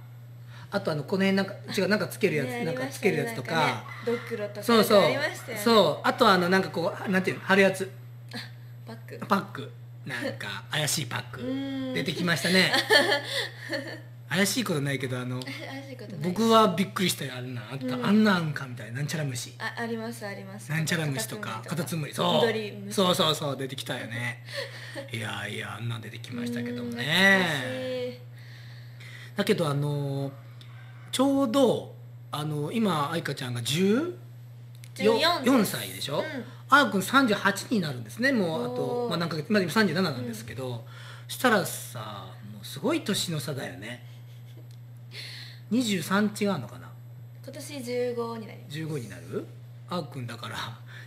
あとあのこの辺なんか違うなんかつけるやつ、ねなんかつけるやつとか、ねドクロとかそうそう。ね。そう。あとあのなんかこうなんていうの？貼るやつ。バッグパック。なんか怪しいパック。ん。出てきましたね 怪しいことないけどあの 僕はびっくりしたよあんなんあった、うん。あんなんかみたいな。なんちゃら虫。あありますあります。なんちゃら虫とかカタツムリそ緑う虫そうそうそう出てきたよね。いやいやあんなん出てきましたけどもうんねだけどあのちょうどあの今愛花ちゃんが10 14 4歳でしょ、うん。あやくん38になるんですね。もうあとまあ、何ヶ月まあ今37なんですけど、したらさもうすごい年の差だよね23違うのかな？今年15になります。15になる？あーくんだから。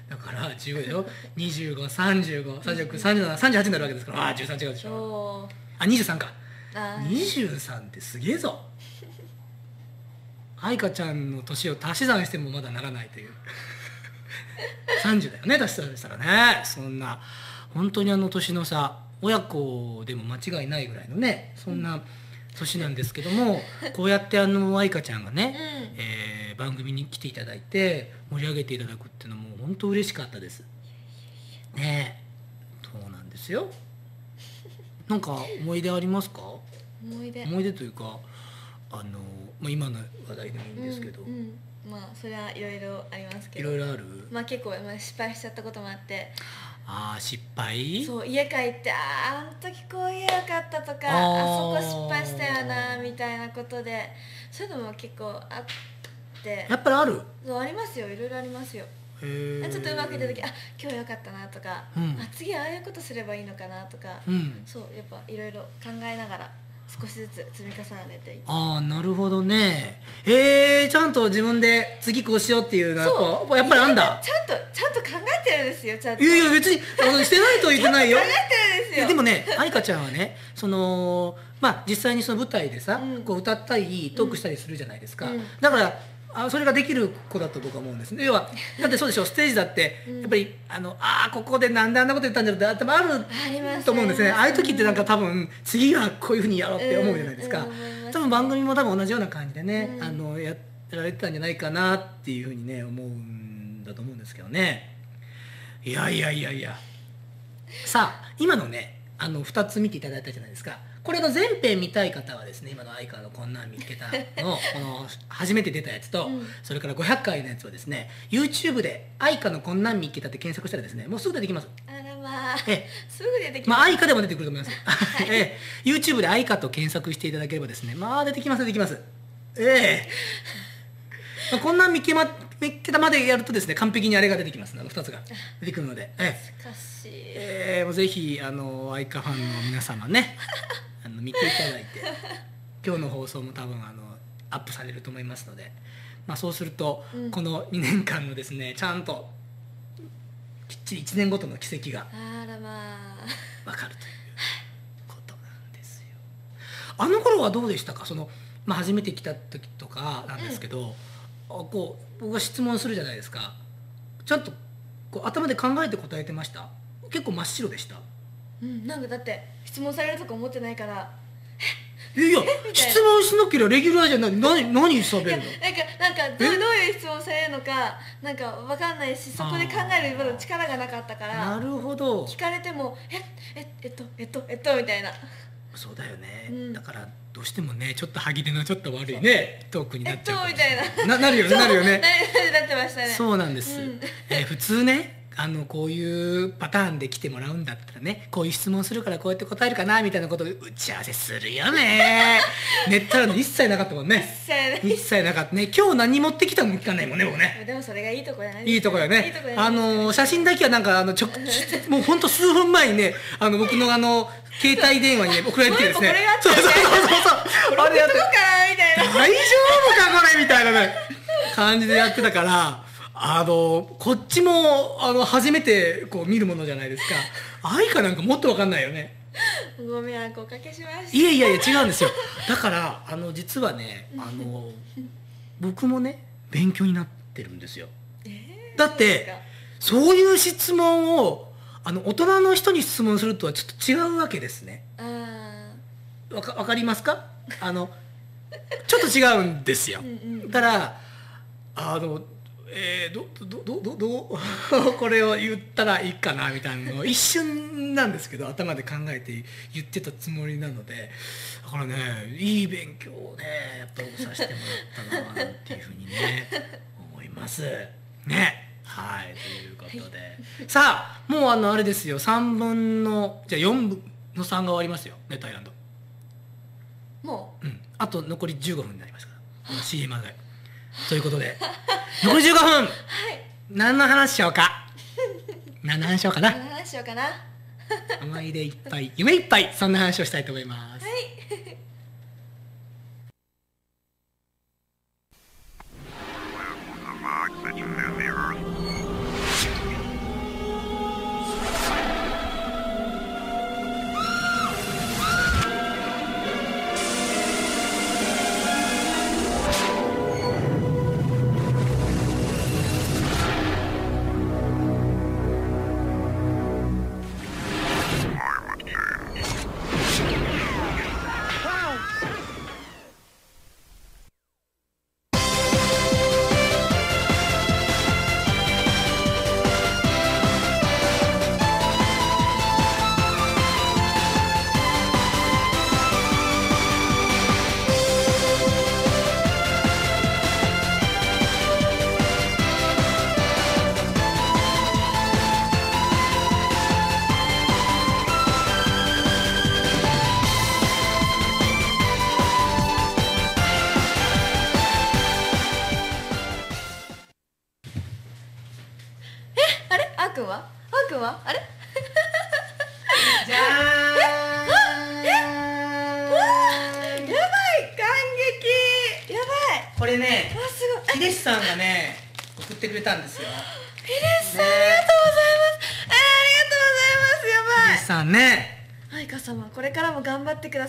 だから15でしょ？2535363738になるわけですから。ああ13違うでしょ。あ23か。あー。23ってすげえぞ。愛花ちゃんの年を足し算してもまだならないという。30だよね足し算したらね。そんな。本当にあの年の差親子でも間違いないぐらいのねそんな年なんですけどもこうやってあの愛花ちゃんがね、うん。えー番組に来ていただいて盛り上げていただくっていうのも本当嬉しかったです。ね。えそうなんですよ。なんか思い出ありますか？思い出。思い出というかあの、まあ、今の話題でもいいんですけど、うんうん。まあそれはいろいろありますけいどろいろある？まあ結構、まあ、失敗しちゃったこともあってああ失敗？そう家帰ってあーあの時こう言えばよかったとかあそこ失敗したよなみたいなことで。そういうのも結構あって。やっぱりある？そうありますよ。いろいろありますよ。ちょっとうまくいった時あ今日よかったなとか、うん。あ次ああいうことすればいいのかなとか、うん。そうやっぱいろいろ考えながら少しずつ積み重ねていああなるほどね。えー、ちゃんと自分で次こうしようっていうのはやっぱりあんだ？ちゃんとちゃんと考えてるんですよちゃんと。いやいや別にしてないとは言 ってないよ。考えてるんですよ。でもね愛花ちゃんはねそのまあ実際にその舞台でさ、うん。こう歌ったりトークしたりするじゃないですか、うん。だからあそれができる子だと僕は思うんですね。要は だってそうでしょステージだってうん。やっぱりあのあーここでなんであんなこと言ったんだろうって多分あると思うんですね。あああいう時ってなんか多分次はこういうふうにやろうって思うじゃないですか、うんうん多分番組も多分同じような感じでね、うん。あのやられてたんじゃないかなっていうふうにね思うんだと思うんですけどね。いやいやいやいや。さあ今のねあの2つ見ていただいたじゃないですかこれの全編見たい方はですね今の相川のこんなん見つけたの この初めて出たやつと、うんそれから500回のやつをですね YouTube で「愛花のこんなん見っけた」って検索したらですねもうすぐ出てきますあらまあえすぐ出てきまあ、ます、愛花でも出てくると思います。ええ、YouTube で愛花と検索していただければですね、まあ出てきます出てきます。ええ。まあ、こんなん見っけま見っけたまでやるとですね、完璧にあれが出てきます。あの二つが出てくるので、ええ。しかしええもうぜひあの愛花ファンの皆様ね、あ の見ていただいて、今日の放送も多分あのアップされると思いますので、まあそうすると、うん。この2年間のですね、ちゃんときっちり1年ごとの奇跡があらまあ。わかるということなんですよ。あの頃はどうでしたか？その、まあ、初めて来た時とかなんですけど、あこう僕が質問するじゃないですか。ちゃんとこう頭で考えて答えてました？結構真っ白でした？うんなんかだって質問されるとか思ってないから。いや質問しなければレギュラーじゃない。何何喋いやるのなんかなんかどういう質問されるのかなんかわかんないしそこで考えるまだ力がなかったから。なるほど。聞かれてもえええっとえっとえっとみたいな。そうだよね、うん。だからどうしてもねちょっと歯切れのちょっと悪いねトークになえっちゃうみたいな。ななるよねなるよね。な なってましたね。そうなんです、うん。えー普通ねあのこういうパターンで来てもらうんだったらねこういう質問するからこうやって答えるかなみたいなことを打ち合わせするよね。ネットらの一切なかったもんね。一切なかったね。今日何持ってきたのも聞かないもんね僕ね。でもそれがいいとこじゃないいいとこよいいとね。あの写真だけはなんかあのちょもうほんと数分前にねあの僕のあの携帯電話に、ね、送られてきてですね。そうそうそうそう。あれやってどうかなみたいな。大丈夫かこれ？みたいなね。感じでやってたからあのこっちもあの初めてこう見るものじゃないですか。愛花なんかもっと分かんないよね。ご迷惑おかけしました。いやいやいや違うんですよ。だからあの実はねあの僕もね勉強になってるんですよ。だってそういう質問をあの大人の人に質問するとはちょっと違うわけですね。あわかわかりますか？あのちょっと違うんですよ、うんうん。だからあのえー、どどどど これを言ったらいいかなみたいなのを一瞬なんですけど頭で考えて言ってたつもりなのでだからねいい勉強をねやっぱ僕させてもらったななんていうふうにね 思います。ね。はいということで、さあもうあのあれですよ。3分のじゃあ4分の3が終わりますよ。ネットアイランド。ーもう。ん、あと残り15分になりますから。CM までということで残り15分。何の話しようか。何の話しようかうな。何の話しようかな。は思い出いっぱい夢いっぱいそんな話をしたいと思います、い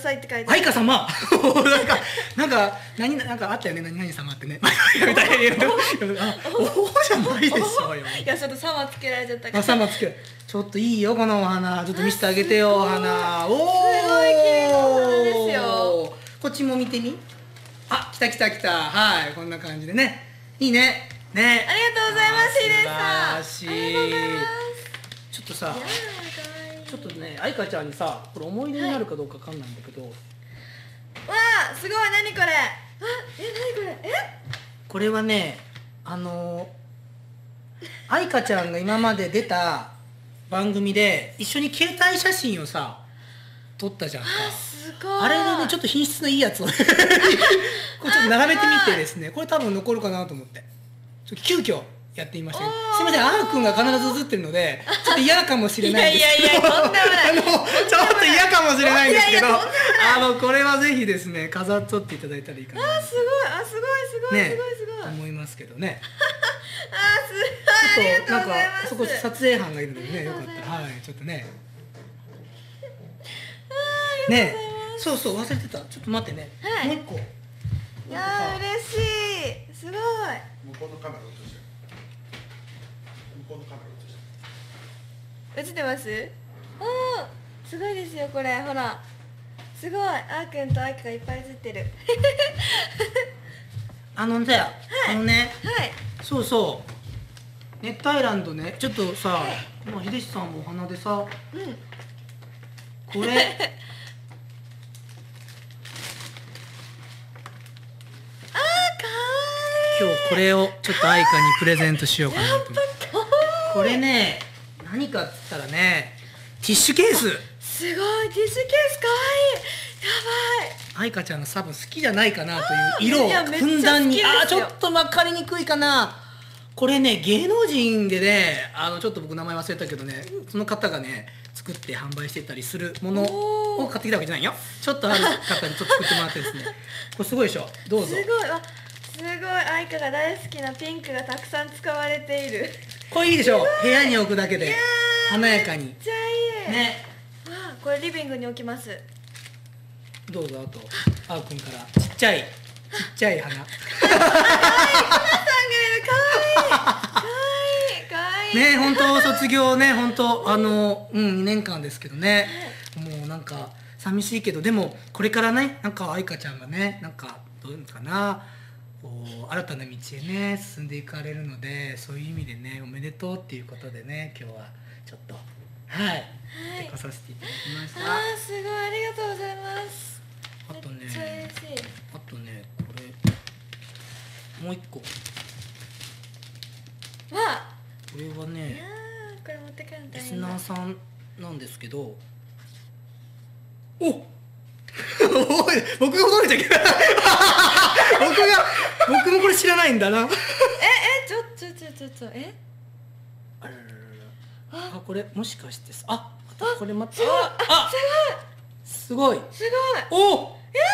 さいって書いて愛花様なんかなんか何なんかあったよね。何々様ってね。みたいなあおおじゃないでしょうよ いやちょっと様つけられちゃったから。あ様つける。ちょっといいよこのお花。ちょっと見せてあげてよお花おおすごい綺麗なお花ですよ。こっちも見てみ。あ来た来た来た。はいこんな感じでね。いいね。ね。ありがとうございますヒデさん。素晴らしい。ありがとうございます。ちょっとさちょっとね愛花ちゃんにさこれ思い出になるかどうかわかんないんだけど、わあすごい何これ？あえ何これ？え？これはねあの愛花ちゃんが今まで出た番組で一緒に携帯写真をさ撮ったじゃん。かすごい。あれでねちょっと品質のいいやつを これちょっと並べてみてですね。これ多分残るかなと思って。ちょっと急遽やってみましたけどすいませんあーくんが必ず映ってるので ちょっと嫌かもしれないんです。けどいやいやいやとんでもない。あのちょっと嫌かもしれないんですけどいやいやとんであのこれはぜひですね飾っとっていただいたらいいかな。あすごいあすごいすごいねすごいすごい。あ思いますけどね。すごいありがとうございます。ちょっとなんかそこ撮影班がいるのでねよかった。らはいちょっとね。ねそうそう忘れてた。ちょっと待ってね、はい。もう一個。いやー嬉しい。すごい。向こうのカメラ映して向こうのカメラ映して映ってます？おーすごいですよこれ。ほら。すごい。あーくんとあきがいっぱい映ってる。あのね、あのねはい。そうそう。熱帯ランドね。ちょっとさ、まあ、秀志さんもお花でさうん。これ。あーかわ今日これをちょっと愛花にプレゼントしようかなと思ってこれね何かっつったらねティッシュケース。すごいティッシュケースかわいい。やばい。愛花ちゃんが多分好きじゃないかなという色をふんだんに。あーちょっと分かりにくいかな。これね芸能人でねあのちょっと僕名前忘れたけどねその方がね作って販売してたりするものを買ってきたわけじゃないよ。ちょっとある方にちょっと作ってもらってですね。これすごいでしょ。どうぞ。すごい。わすごい。愛花が大好きなピンクがたくさん使われているこれいいでしょ？部屋に置くだけで。華やかに。めっちゃいい。ね。わあこれリビングに置きます。どうぞあと。あーくんから。ちっちゃい。ちっちゃい花。さんがいる。かわいい。かわいい。かわいい。ね本当卒業ね本当あのうん2年間ですけどね。もうなんか寂しいけどでもこれからねなんか愛花ちゃんがねなんかどういうのかなこう新たな道へね進んでいかれるのでそういう意味でねおめでとうっていうことでね今日はちょっとはい持ってこさせていただきました、あーすごい。ありがとうございます。あとねあとねこれもう一個。こわあれはねーこれ持って帰るのリスナーさんなんですけどお おい僕が驚いちゃいけない僕が僕もこれ知らないんだな。ええちょちょちょちょちょえ？あらららら。あ。これもしかしてさあこれまたすごい。ああすごい。すごい。お！いや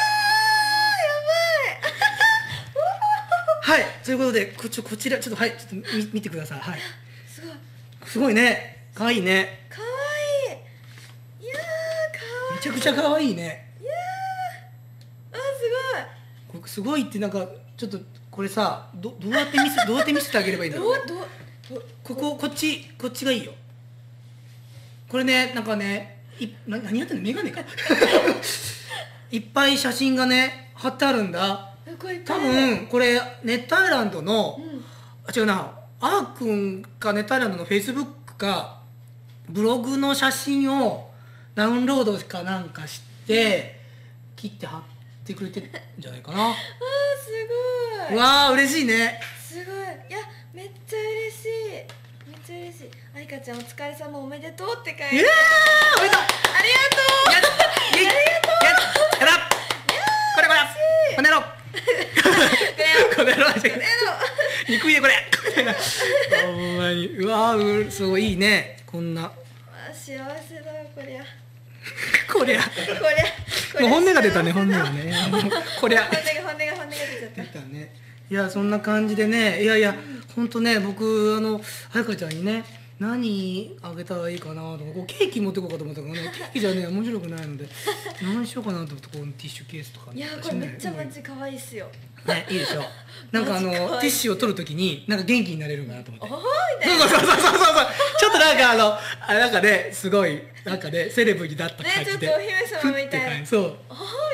はいということでこちょこちらちょっとはいちょっと見見てください。はい。ーすごい。すごいね。可愛いね。かわい。いいやーかわい。いめちゃくちゃ可愛いね。いやーあすごいってなんかちょっとこれさどどうやって見せ どうやって見せてあげればいいんだろう？どうこここっちこっちがいいよ。これねなんかねいな何やってんの？メガネか。いっぱい写真がね貼ってあるんだ。多分これ熱帯ランドの、うん。あ違うな。あーくんか熱帯ランドのフェイスブックかブログの写真をダウンロードかなんかして切って貼ってくれてるんじゃないかな。あーすごい。わあ嬉しいね。すごい。いやめっちゃ嬉しい。めっちゃ嬉しい。愛花ちゃんお疲れ様おめでとうって書いてある。いやーおめでとう。ありがとう。やったイエイやったやったこれこれ。こねろこねろ憎いねこれほんまに。うわーうすごい。いいね。こんな。あ幸せだわこりゃこりゃ。こりゃ本音が出たね本音がね。こりゃ。本音が本音が本音が出ちゃった。出たね。いやそんな感じでね。いやいや本当ね僕あの彩香ちゃんにね何あげたらいいかなと。思ってこうケーキ持ってこうかと思ったけどね。ケーキじゃね面白くないので。何しようかなと思ってこのティッシュケースとかいや私これめねっちゃマジ可愛いっすよ。ねいいでしょ。なんかあのティッシュを取るときになんか元気になれるかなと思って。おーみたいそうそうそうそうそうなんかあのあなんかねすごいなんかねセレブになった感じで、ねちょっとお姫様みたい。なそう。なおー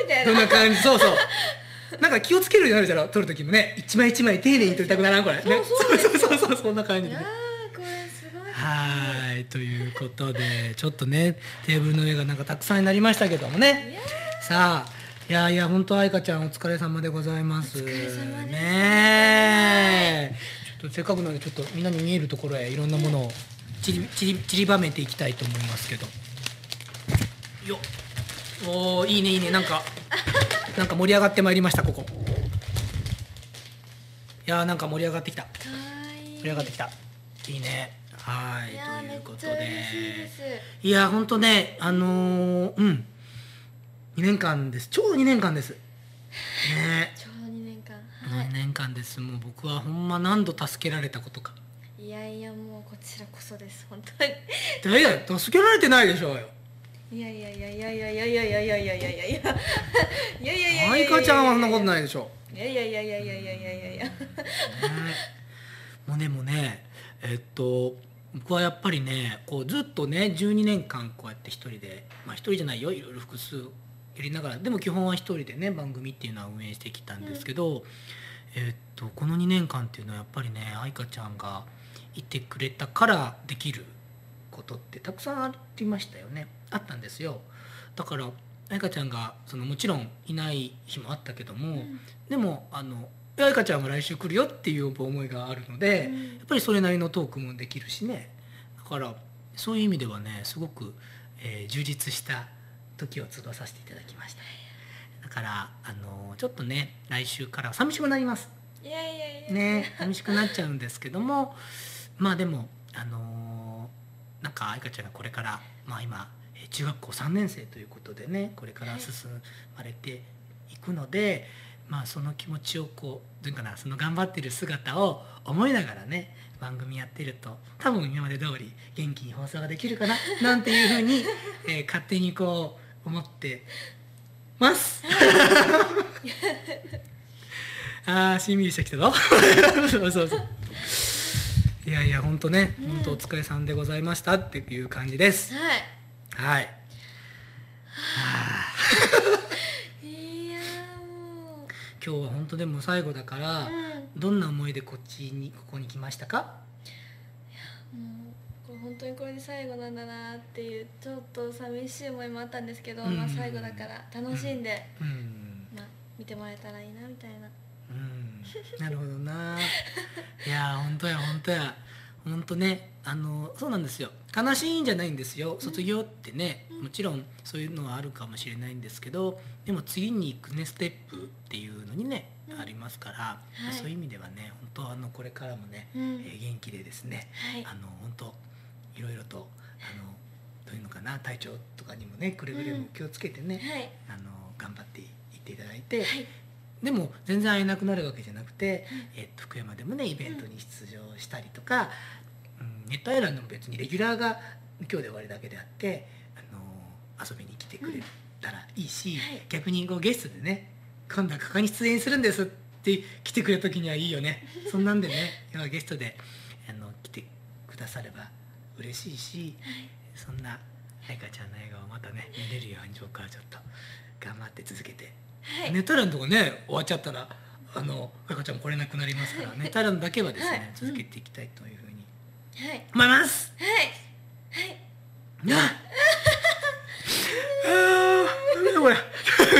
みたいな。そんな感じ。そうそう。なんか気をつけるようになるじゃろ？撮る時もね。一枚一枚丁寧に撮りたくならん？これ。ね。そうそうそうそうそうそんな感じでいやーこれすごい。はーいということでちょっとねテーブルの上がなんかたくさんになりましたけどもね。さあいやいや本当愛花ちゃんお疲れ様でございます。お疲れ様ですねえ。ちょっとせっかくなのでちょっとみんなに見えるところへいろんなものをちりちり散りばめていきたいと思いますけど。よっ。おーいいねいいね。なんかなんか盛り上がってまいりましたここ。いやーなんか盛り上がってきた。盛り上がってきた。いいね。はいということで。いや本当ねあのーうん。2年間です。ちょうど2年間です。ね。ちょうど2年間。2は年間です。もう僕はほんま何度助けられたことかいいやいやもうこちらこそです本当に。いやいや助けられてないでしょうよ。いやいやいやいやいやいやいやいやいやいやいや。いやいやいやいやいやいやちゃんはそんなことないでしょいやいやいやいやいやいやいやいやいやねもうでもねえっと僕はやっぱりねこうずっとね12年間こうやって一人でまあ一人じゃないよいろいろ複数やりながらでも基本は一人でね番組っていうのは運営してきたんですけど、えっとこの2年間っていうのはやっぱりね愛花ちゃんがいてくれたからできることってたくさんありましたよね。あったんですよ。だから愛花ちゃんがそのもちろんいない日もあったけども、でもあの「愛花ちゃんは来週来るよ」っていう思いがあるので、うん。やっぱりそれなりのトークもできるしね。だからそういう意味ではねすごく、えー充実した時を過ごさせていただきました。だからあのちょっとね来週からは寂しくなります。いやいやいや。ね寂しくなっちゃうんですけどもまあでもあのーなんか愛花ちゃんがこれからまあ今えー中学校3年生ということでねこれから進まれていくので、まあその気持ちをこうどういうかなその頑張ってる姿を思いながらね番組やってると多分今まで通り元気に放送ができるかな なんていうふうに、えー勝手にこう思ってます。ああしんみりしてきたぞ そうそうそういやいや本当ね本当お疲れさんでございましたっていう感じです。はい。はい。いやも今日は本当でも最後だから、ううん。どんな思いでこっちにここに来ましたか？本当にこれで最後なんだなっていうちょっと寂しい思いもあったんですけど、うん。まあ最後だから楽しんで、うん。まあ見てもらえたらいいなみたいな。うんなるほどな。いや本当や本当や。本当ねあのそうなんですよ。悲しいんじゃないんですよ。卒業ってね、もちろんそういうのはあるかもしれないんですけどでも次に行くねステップっていうのにね、ありますから、い。そういう意味ではね本当あのこれからもね、うん。えー元気でですね、はい。あの本当いろいろとあのどういうのかな体調とかにもねくれぐれも気をつけてね、はい。あの頑張っていっていただいて、はいでも全然会えなくなるわけじゃなくて、えっと福山でもねイベントに出場したりとか、うんネットアイランドも別にレギュラーが今日で終わりだけであって、あの遊びに来てくれたらいいし、はい。逆にこうゲストでね今度はここに出演するんですって来てくれた時にはいいよね。そんなんでねゲストであの来てくだされば嬉しいし、そんな愛花ちゃんの笑顔をまたね見れるように僕はちょっと頑張って続けてはい。ネタランドがね終わっちゃったらあの愛花ちゃんも来れなくなりますからネタランドだけはですね、はい。続けていきたいというふうに。はい。思います。はい。はい。なあ。あーこれ。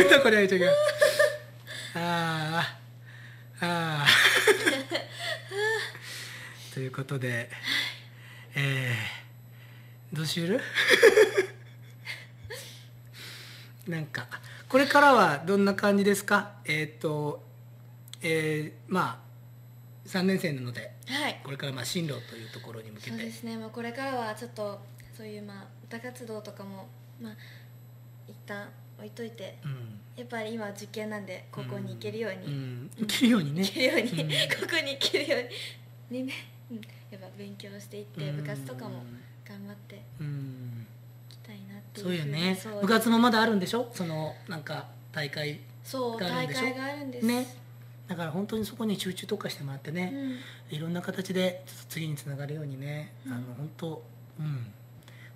見たこれやりときああああ ということでえー、どうしる？なんかこれからはどんな感じですか？えーっ、とえー、まあ3年生なのではい。これからまあ進路というところに向けて。そうですね、まあ、これからはちょっとそういうまあ歌活動とかもまあ一旦置いといて。うん。やっぱり今受験なんで高校に行けるように、うん。いけるようにね。行けるように、うん。ここに行けるようににね、うん、やっぱ勉強していってうん。部活とかも頑張って。いうんそうよね。部活もまだあるんでしょ？そのなんか大会そう大があるんでしょ？会があるんです。ね。だから本当にそこに集中とかしてもらってね、うん。いろんな形で次につながるようにね、あの本当うん。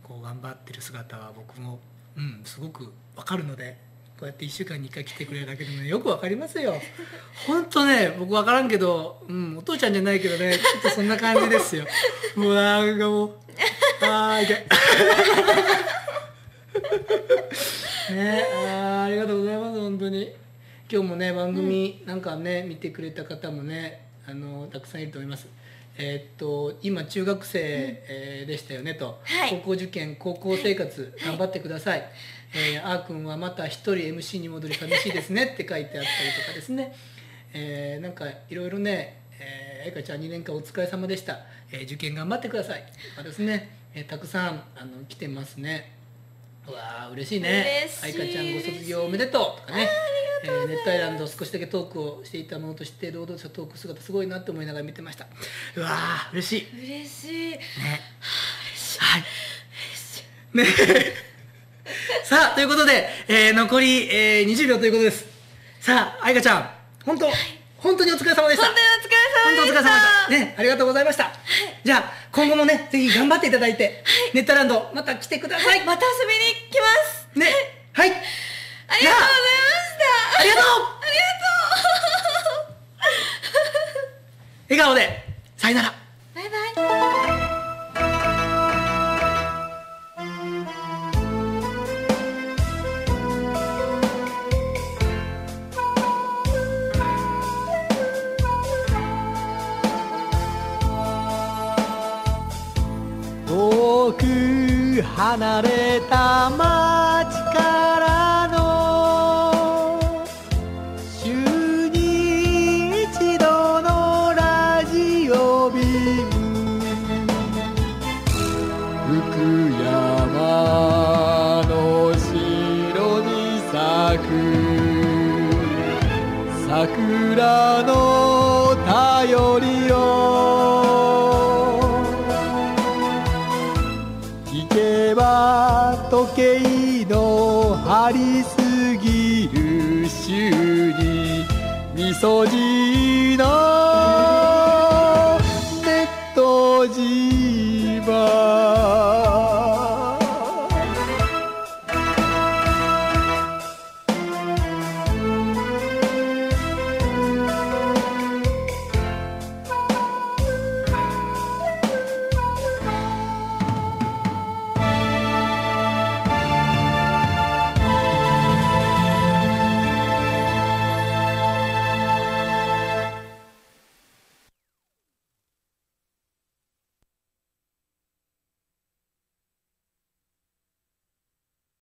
こう頑張ってる姿は僕もうんすごくわかるのでこうやって1週間に1回来てくれるだけでもねよくわかりますよ。本当ね僕わからんけど、うん、お父ちゃんじゃないけどねちょっとそんな感じですよ。もうなんかもうあー痛い ねあーありがとうございます本当に。今日もね番組なんかね、見てくれた方もねあのたくさんいると思います。えーっと今中学生、えーでしたよねと、はい。高校受験高校生活頑張ってください、えーあーくんはまた一人 MC に戻り寂しいですねって書いてあったりとかですね、えーなんかいろいろねえー、えかちゃん2年間お疲れ様でした、えー受験頑張ってください。とかですね、えーたくさんあの来てますねうわー嬉しいね。愛花ちゃんご卒業おめでとうとかね。え帯ランド少しだけトークをしていたものとして堂々としたトーク姿すごいなって思いながら見てました。うわー嬉しい。嬉しい。ね。はい。ね。さあということで、えー残り、えー20秒ということです。さあ愛花ちゃん本当、本当にお疲れ様でした。本当にお疲れ様でした。本当お疲れ様でした。ねありがとうございました、じゃあ今後もねぜひ頑張っていただいて、ネットランドまた来てください、また遊びに来ます。ねはい。ありがとうございました。ありがとう。ありがとう。笑顔でさよなら離れた町りすぎる週にみそじの